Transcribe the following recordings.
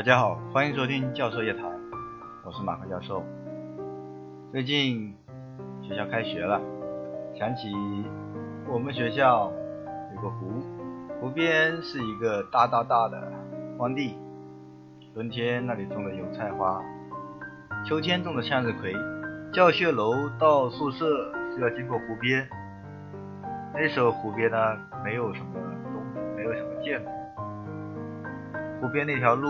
大家好，欢迎收听教授夜谈，我是马克教授。最近学校开学了，想起我们学校有个湖，湖边是一个大大大的荒地，春天那里种的油菜花，秋天种的向日葵。教学楼到宿舍是要经过湖边，那时候湖边呢没有什么东，没有什么建筑，湖边那条路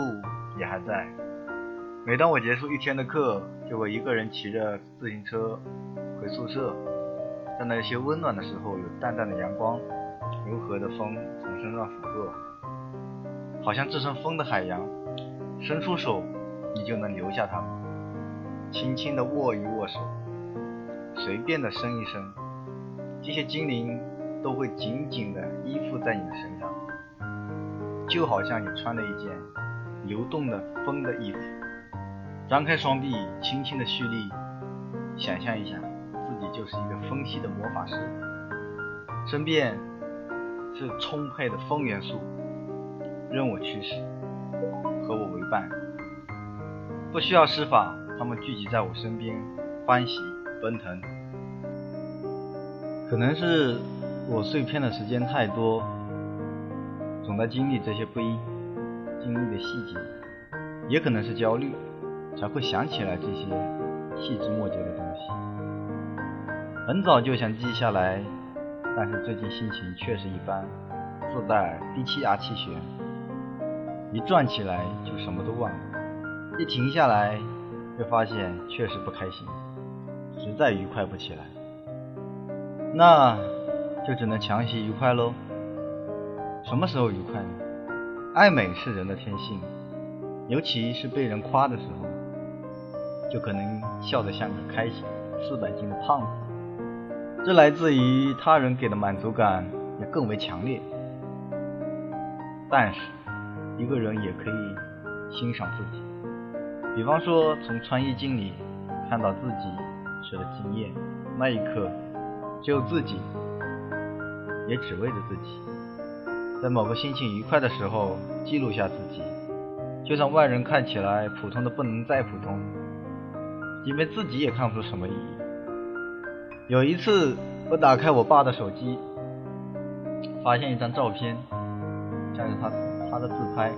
也还在。每当我结束一天的课，就会一个人骑着自行车回宿舍，在那些温暖的时候，有淡淡的阳光，柔和的风从身上拂过，好像置身风的海洋，伸出手你就能留下它们。轻轻地握一握手，随便的伸一伸，这些精灵都会紧紧地依附在你的身上，就好像你穿了一件流动的风的衣服。张开双臂，轻轻的蓄力，想象一下自己就是一个风系的魔法师，身边是充沛的风元素，任我驱使，和我为伴，不需要施法。他们聚集在我身边，欢喜奔腾。可能是我碎片的时间太多，总在经历这些不一经历的细节，也可能是焦虑，才会想起来这些细枝末节的东西。很早就想记下来，但是最近心情确实一般，自带低气压气旋，一转起来就什么都忘了，一停下来。会发现确实不开心，实在愉快不起来，那就只能强行愉快喽。什么时候愉快呢？爱美是人的天性，尤其是被人夸的时候，就可能笑得像个开心四百斤的胖子。这来自于他人给的满足感也更为强烈。但是，一个人也可以欣赏自己。比方说，从穿衣镜里看到自己时的惊艳，那一刻，只有自己，也只为着自己。在某个心情愉快的时候，记录下自己，就算外人看起来普通的不能再普通，因为自己也看不出什么意义。有一次，我打开我爸的手机，发现一张照片，像是他他的自拍。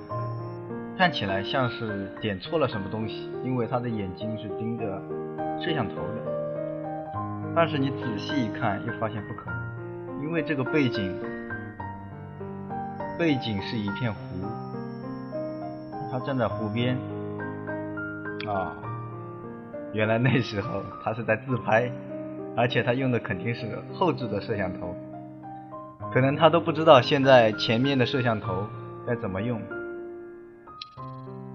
看起来像是点错了什么东西，因为他的眼睛是盯着摄像头的。但是你仔细一看，又发现不可能，因为这个背景，背景是一片湖，他站在湖边。啊，原来那时候他是在自拍，而且他用的肯定是后置的摄像头，可能他都不知道现在前面的摄像头该怎么用。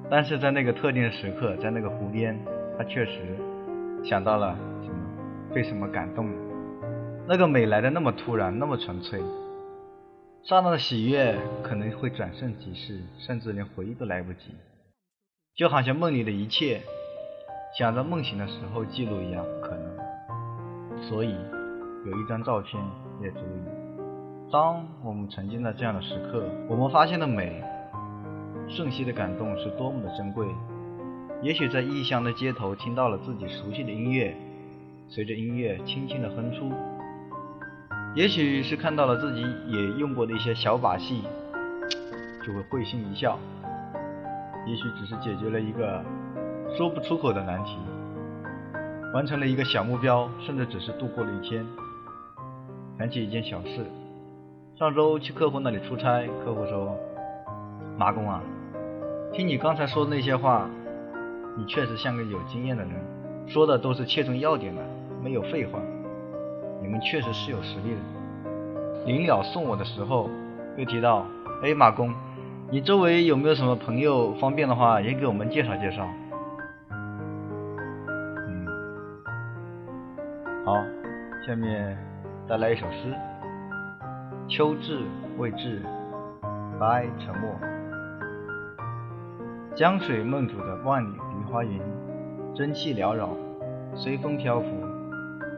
但是在那个特定的时刻，在那个湖边，他确实想到了什么，被什么感动了。那个美来的那么突然，那么纯粹，刹那的喜悦可能会转瞬即逝，甚至连回忆都来不及，就好像梦里的一切，想着梦醒的时候记录一样可能。所以，有一张照片也足以。当我们沉浸在这样的时刻，我们发现的美。瞬息的感动是多么的珍贵。也许在异乡的街头听到了自己熟悉的音乐，随着音乐轻轻的哼出；也许是看到了自己也用过的一些小把戏，就会会心一笑；也许只是解决了一个说不出口的难题，完成了一个小目标，甚至只是度过了一天。想起一件小事，上周去客户那里出差，客户说：“马工啊。”听你刚才说的那些话，你确实像个有经验的人，说的都是切中要点的，没有废话。你们确实是有实力的。临了送我的时候，又提到：“哎，马工，你周围有没有什么朋友？方便的话也给我们介绍介绍。”嗯，好，下面再来一首诗：秋至未至，白沉默。江水梦煮的万里梨花云，蒸汽缭绕，随风漂浮，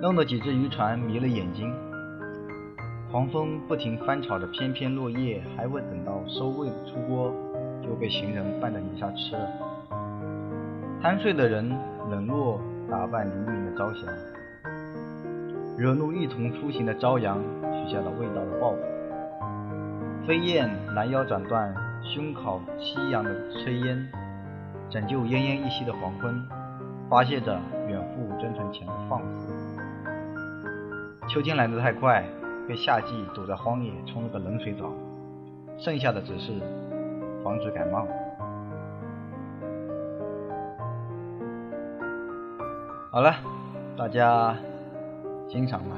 弄得几只渔船迷了眼睛。黄蜂不停翻炒着翩翩落叶，还未等到收尾出锅，就被行人绊在泥沙吃了。贪睡的人冷落打扮黎明的朝霞，惹怒一同出行的朝阳，许下了味道的抱负。飞燕拦腰斩断胸烤夕阳的炊烟，拯救奄奄一息的黄昏，发泄着远赴征程前的放肆。秋天来得太快，被夏季堵在荒野冲了个冷水澡，剩下的只是防止感冒。好了，大家欣赏吧。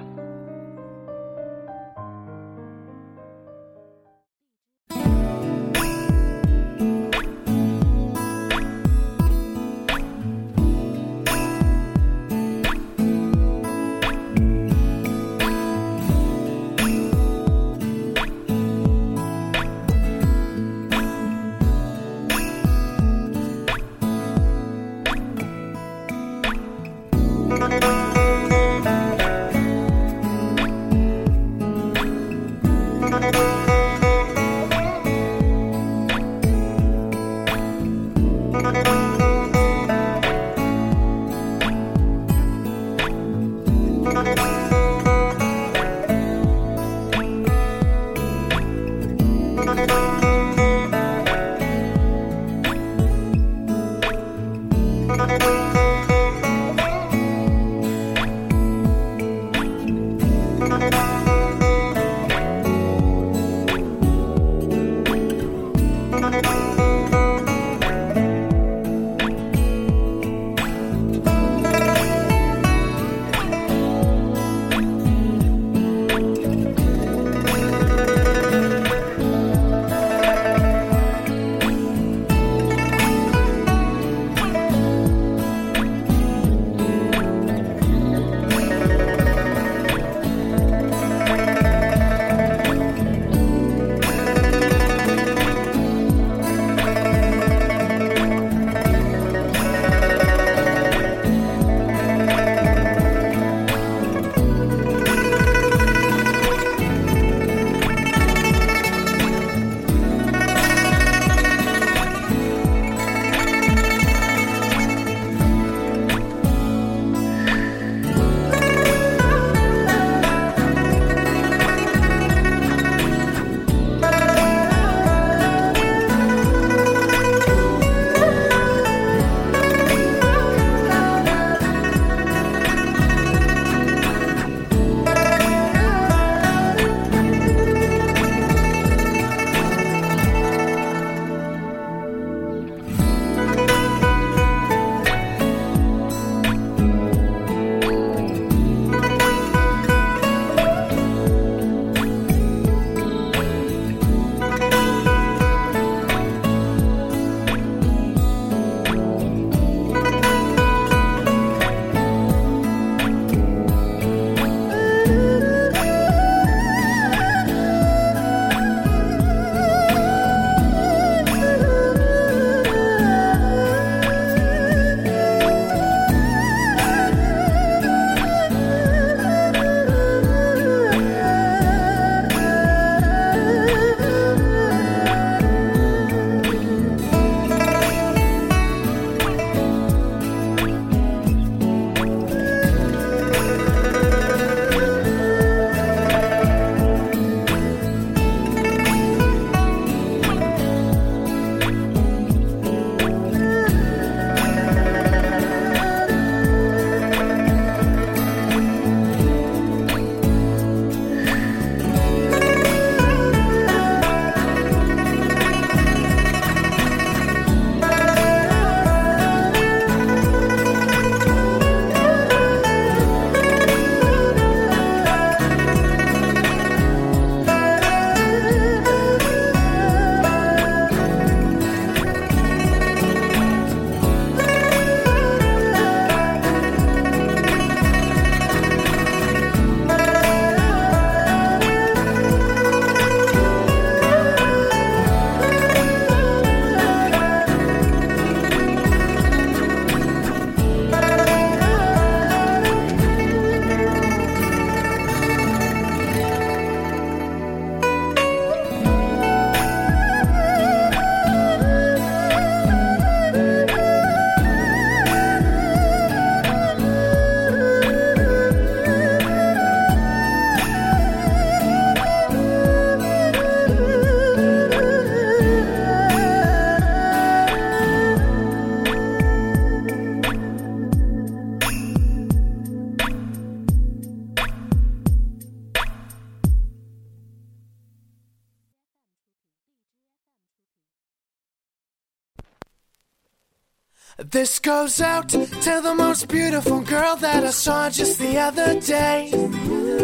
This goes out to the most beautiful girl that I saw just the other day.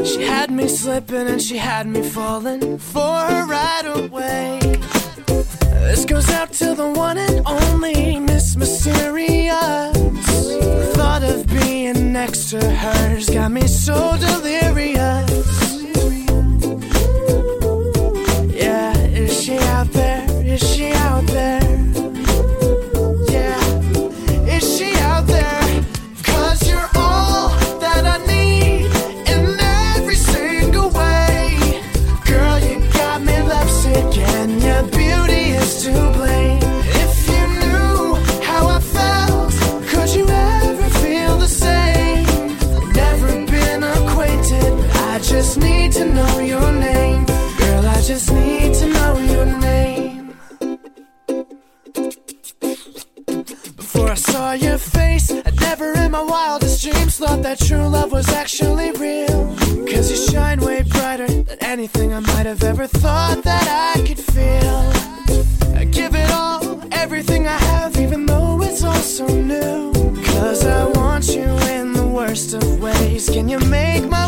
She had me slipping and she had me falling for her right away. This goes out to the one and only Miss Mysterious. The thought of being next to her's got me so delirious. Yeah, is she out there? Your face, I'd never in my wildest dreams thought that true love was actually real. Cause you shine way brighter than anything I might have ever thought that I could feel. I give it all, everything I have, even though it's all so new. Cause I want you in the worst of ways. Can you make my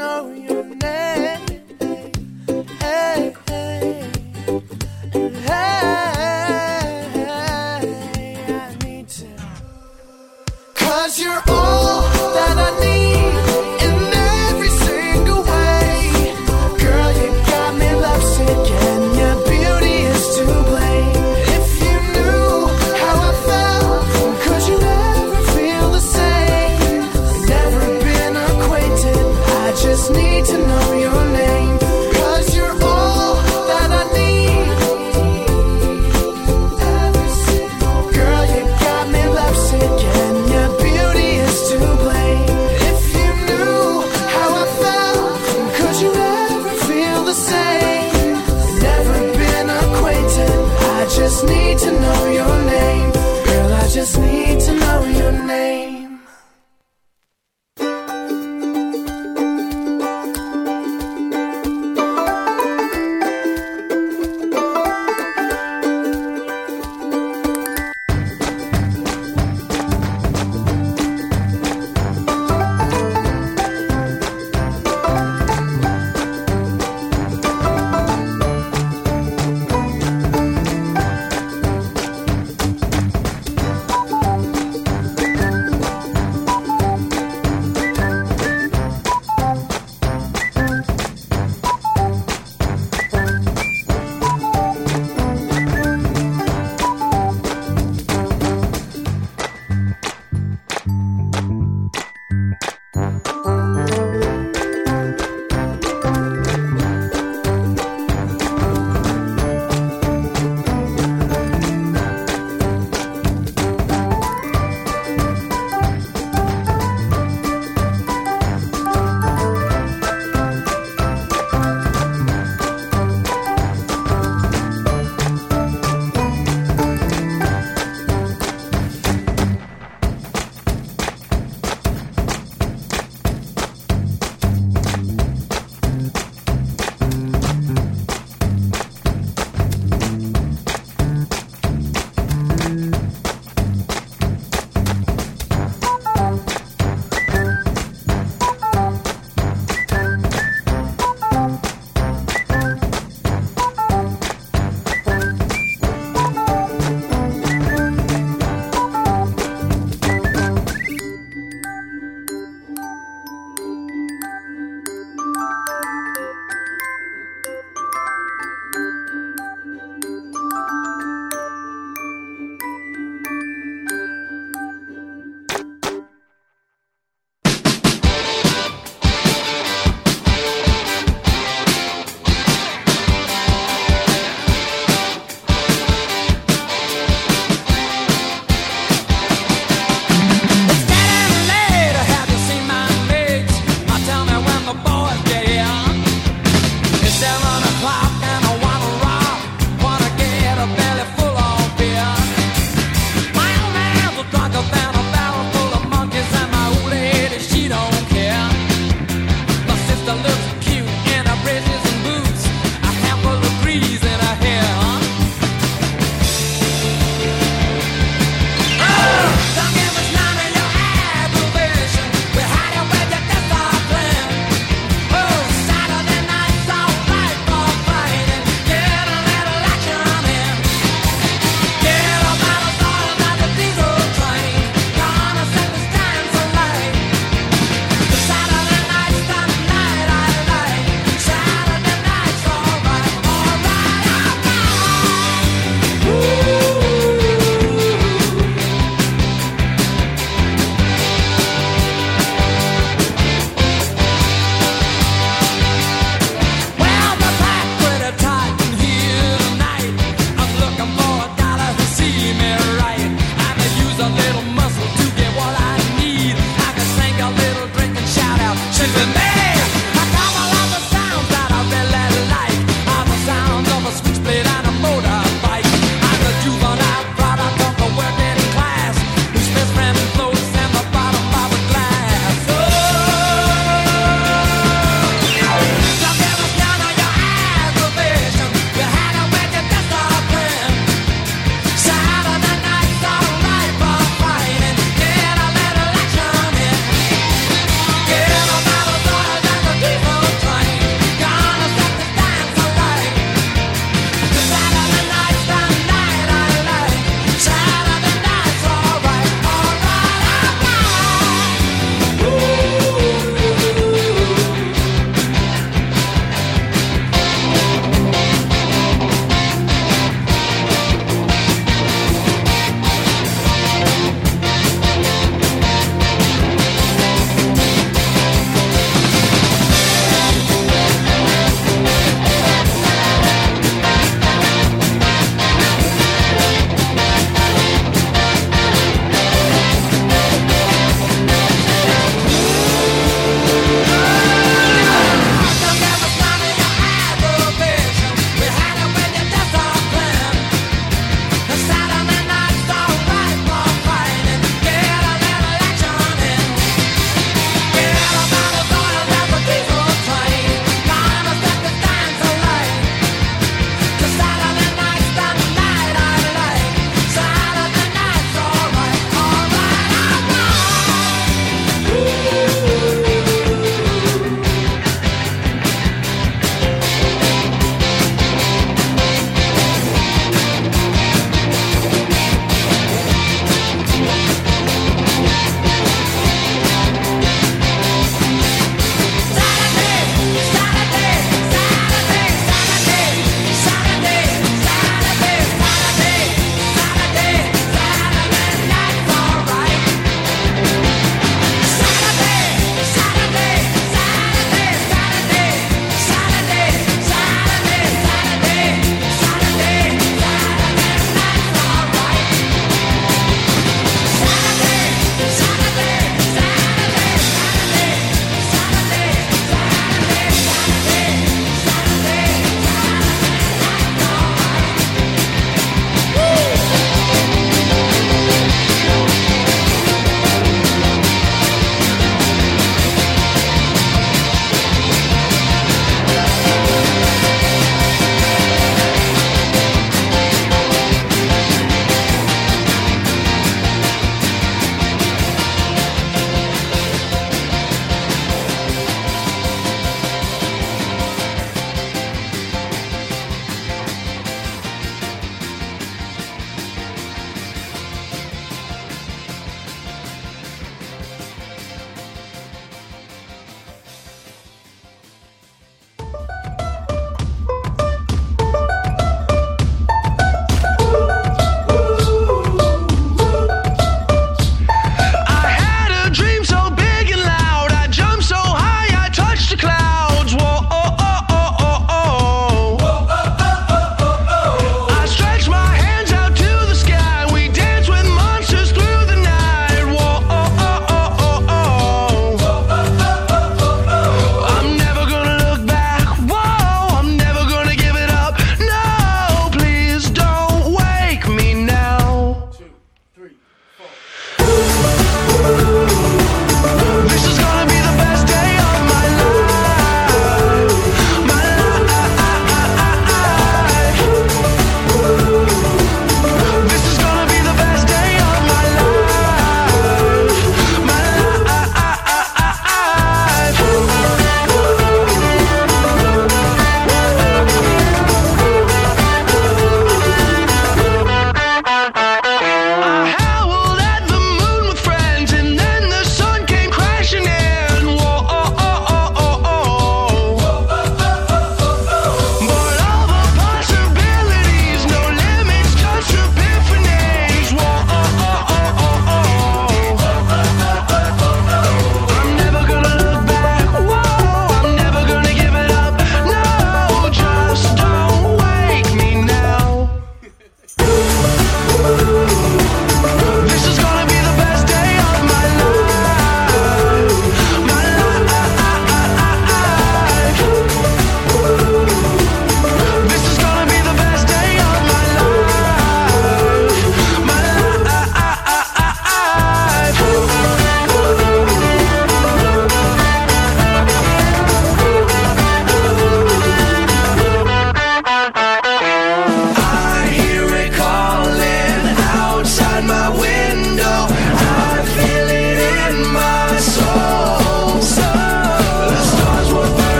know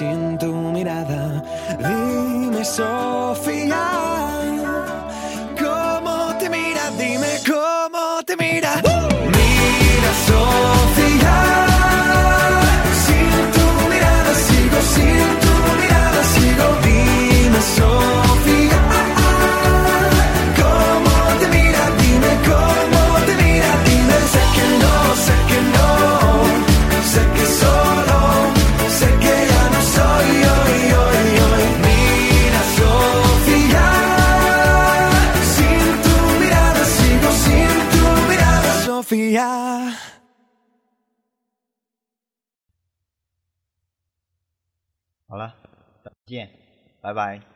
sin tu mirada. Dime, Sofía. 见，拜拜。